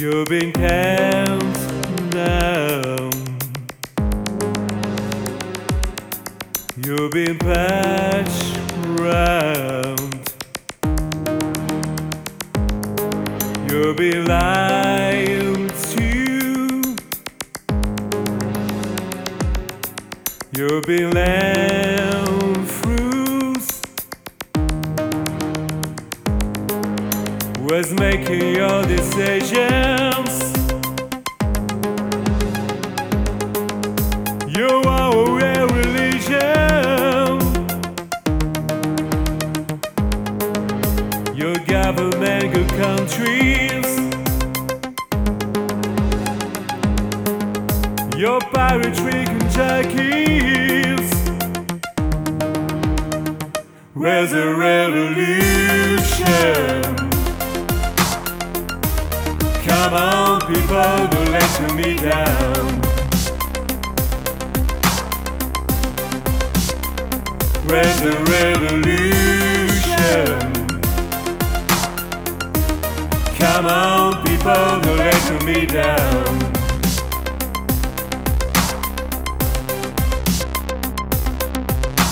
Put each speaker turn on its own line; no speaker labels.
You've been counted down. You've been patched round. You've been lied to. You've been left Was making your decisions. You are a religion. Your government, good countries. Your poetry Kentucky's. Where's the revolution? Come on, people, don't let me down. Where's the revolution? Come on, people, don't let me down.